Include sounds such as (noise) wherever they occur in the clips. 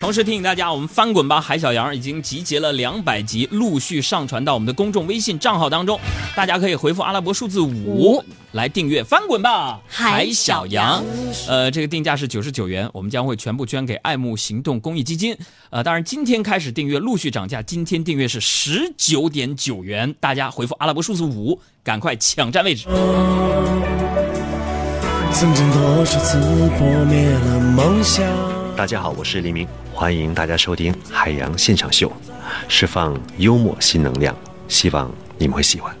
同时提醒大家，我们《翻滚吧，海小羊》已经集结了两百集，陆续上传到我们的公众微信账号当中，大家可以回复阿拉伯数字五来订阅《翻滚吧，海小羊》。呃，这个定价是九十九元，我们将会全部捐给爱慕行动公益基金。呃，当然今天开始订阅陆续涨价，今天订阅是十九点九元，大家回复阿拉伯数字五，赶快抢占位置。曾经多少次破灭了梦想。大家好，我是黎明。欢迎大家收听《海洋现场秀》，释放幽默新能量，希望你们会喜欢。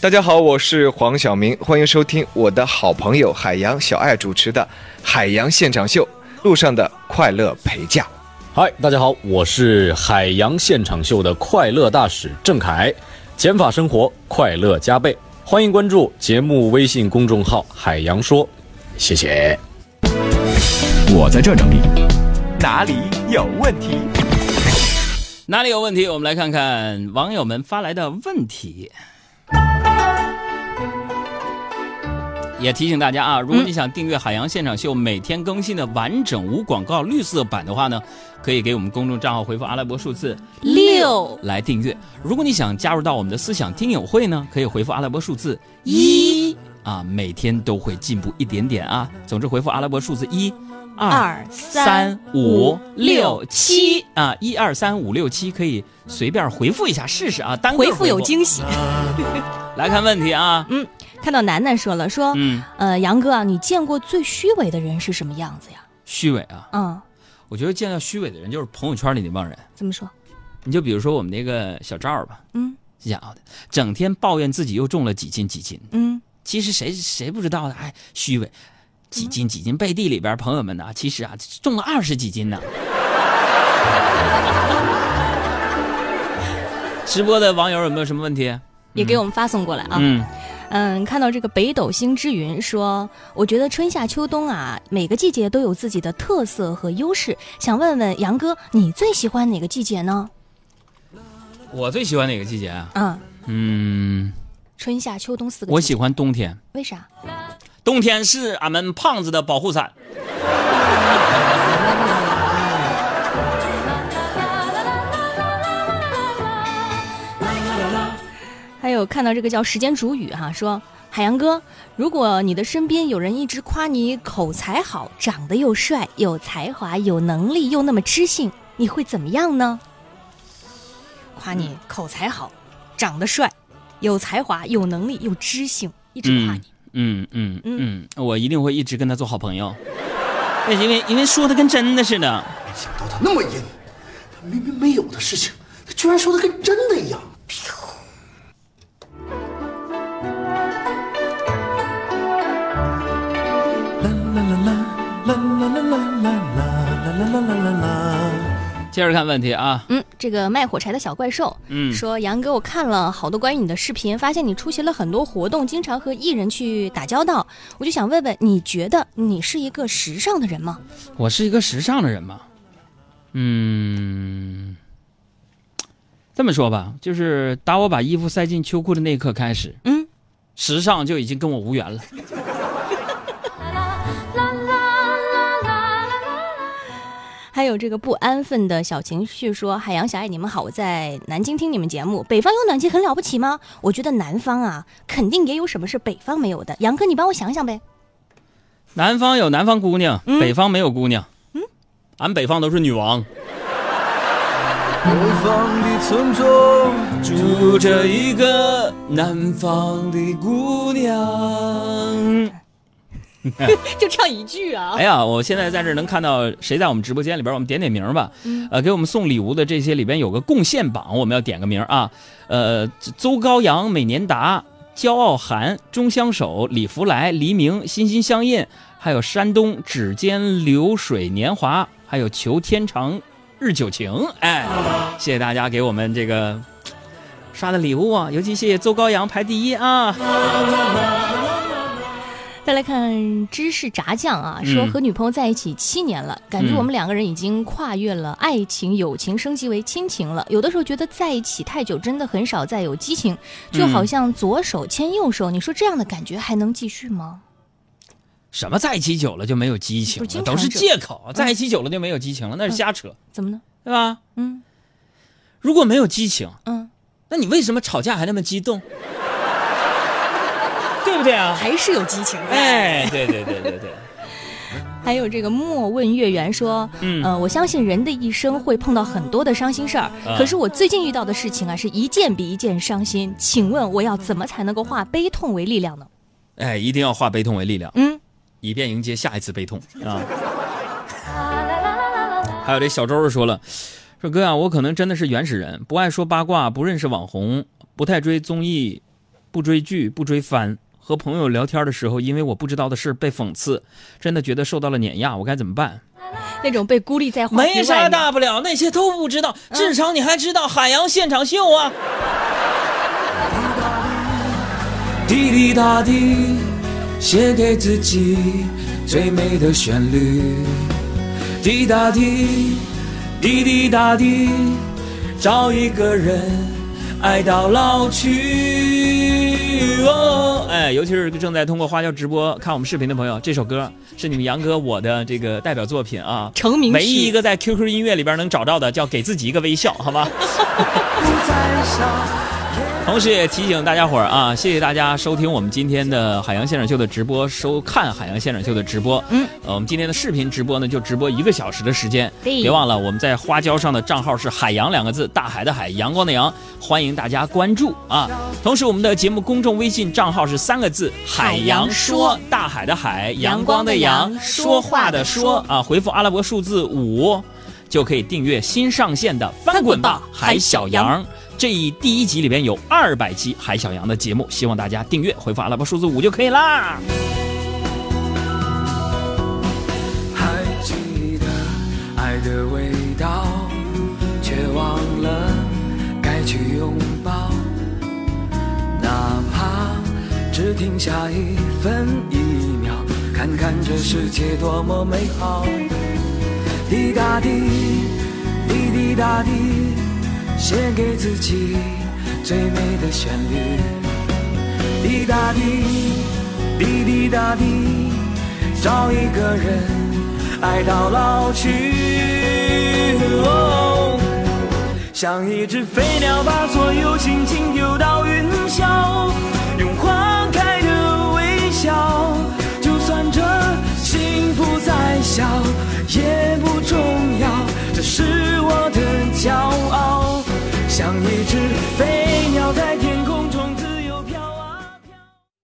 大家好，我是黄晓明，欢迎收听我的好朋友海洋小爱主持的《海洋现场秀》，路上的快乐陪驾。嗨，大家好，我是海洋现场秀的快乐大使郑凯，减法生活快乐加倍，欢迎关注节目微信公众号“海洋说”，谢谢。我在这整理。哪里有问题？哪里有问题？我们来看看网友们发来的问题。也提醒大家啊，如果你想订阅《海洋现场秀》每天更新的完整无广告绿色版的话呢，可以给我们公众账号回复阿拉伯数字六来订阅。如果你想加入到我们的思想听友会呢，可以回复阿拉伯数字一啊，每天都会进步一点点啊。总之，回复阿拉伯数字一。二三五六七啊，一二三五六七，可以随便回复一下试试啊，单回复有惊喜。(laughs) 来看问题啊，嗯，看到楠楠说了，说，嗯，呃，杨哥啊，你见过最虚伪的人是什么样子呀？虚伪啊，嗯，我觉得见到虚伪的人就是朋友圈里那帮人。怎么说？你就比如说我们那个小赵吧，嗯，这家伙的，整天抱怨自己又重了几斤几斤，嗯，其实谁谁不知道的，哎，虚伪。几斤几斤背地里边，朋友们呢？其实啊，重了二十几斤呢。(laughs) 直播的网友有没有什么问题？也给我们发送过来啊。嗯嗯，看到这个北斗星之云说，我觉得春夏秋冬啊，每个季节都有自己的特色和优势。想问问杨哥，你最喜欢哪个季节呢？我最喜欢哪个季节啊？嗯嗯，春夏秋冬四个。我喜欢冬天。为啥？冬天是俺们胖子的保护伞。(laughs) 还有看到这个叫时间煮雨哈，说海洋哥，如果你的身边有人一直夸你口才好，长得又帅，有才华，有能力，又那么知性，你会怎么样呢？夸你口才好，长得帅，有才华，有能力，又知性，一直夸你。嗯嗯嗯嗯，我一定会一直跟他做好朋友。因为因为说的跟真的似的。没想到他那么阴，他明明没有的事情，他居然说的跟真的一样。啦啦啦啦啦啦啦啦啦啦啦啦啦啦。接着看问题啊，嗯，这个卖火柴的小怪兽，嗯，说杨哥，我看了好多关于你的视频，发现你出席了很多活动，经常和艺人去打交道，我就想问问，你觉得你是一个时尚的人吗？我是一个时尚的人吗？嗯，这么说吧，就是打我把衣服塞进秋裤的那一刻开始，嗯，时尚就已经跟我无缘了。还有这个不安分的小情绪说：“海洋小爱，你们好，我在南京听你们节目。北方有暖气很了不起吗？我觉得南方啊，肯定也有什么是北方没有的。杨哥，你帮我想想呗。南方有南方姑娘，北方没有姑娘。嗯，俺北方都是女王。北方的村庄住着一个南方的姑娘。” (laughs) 就唱一句啊！(laughs) 哎呀，我现在在这能看到谁在我们直播间里边，我们点点名吧。呃，给我们送礼物的这些里边有个贡献榜，我们要点个名啊。呃，邹高阳、美年达、骄傲寒、钟相守、李福来、黎明、心心相印，还有山东指尖流水年华，还有求天长日久情。哎，谢谢大家给我们这个刷的礼物啊，尤其谢谢邹高阳排第一啊。再来看芝士炸酱啊，说和女朋友在一起七年了，感觉我们两个人已经跨越了爱情、友情，升级为亲情了。有的时候觉得在一起太久，真的很少再有激情，就好像左手牵右手。你说这样的感觉还能继续吗？什么在一起久了就没有激情了，是都是是借口。在一起久了就没有激情了，那是瞎扯，怎么呢？对吧？嗯如果没有激情，嗯，那你为什么吵架还那么激动？对不对啊？还是有激情的。哎，对对对对对，(laughs) 还有这个莫问月圆说，嗯呃，我相信人的一生会碰到很多的伤心事儿，啊可是我最近遇到的事情啊，是一件比一件伤心。请问我要怎么才能够化悲痛为力量呢？哎，一定要化悲痛为力量，嗯，以便迎接下一次悲痛啊。(laughs) 还有这小周儿说了，说哥啊，我可能真的是原始人，不爱说八卦，不认识网红，不太追综艺，不追剧，不追番。和朋友聊天的时候，因为我不知道的事被讽刺，真的觉得受到了碾压，我该怎么办？那种被孤立在没啥。大不了，那些都不知道，至少你还知道海洋现场秀啊。滴滴答滴，写给自己最美的旋律。滴答滴，滴滴答滴，找一个人爱到老去。哦，哎，尤其是正在通过花椒直播看我们视频的朋友，这首歌是你们杨哥我的这个代表作品啊，成名唯一一个在 QQ 音乐里边能找到的，叫《给自己一个微笑》，好吗？(laughs) 同时也提醒大家伙儿啊，谢谢大家收听我们今天的海洋现场秀的直播，收看海洋现场秀的直播。嗯，呃，我们今天的视频直播呢，就直播一个小时的时间。对别忘了我们在花椒上的账号是“海洋”两个字，大海的海，阳光的阳，欢迎大家关注啊。同时，我们的节目公众微信账号是三个字“海洋说”，大海的海，阳光的阳，说话的说啊。回复阿拉伯数字五。就可以订阅新上线的《翻滚吧，海小羊》。这一第一集里边有二百期海小羊的节目，希望大家订阅，回复阿拉伯数字五就可以啦。还记得爱的味道，却忘了该去拥抱。哪怕只停下一分一秒，看看这世界多么美好。滴答滴，滴滴答滴，写给自己最美的旋律。滴答滴，滴滴答滴，找一个人爱到老去。哦，像一只飞鸟，把所有心情丢到云霄，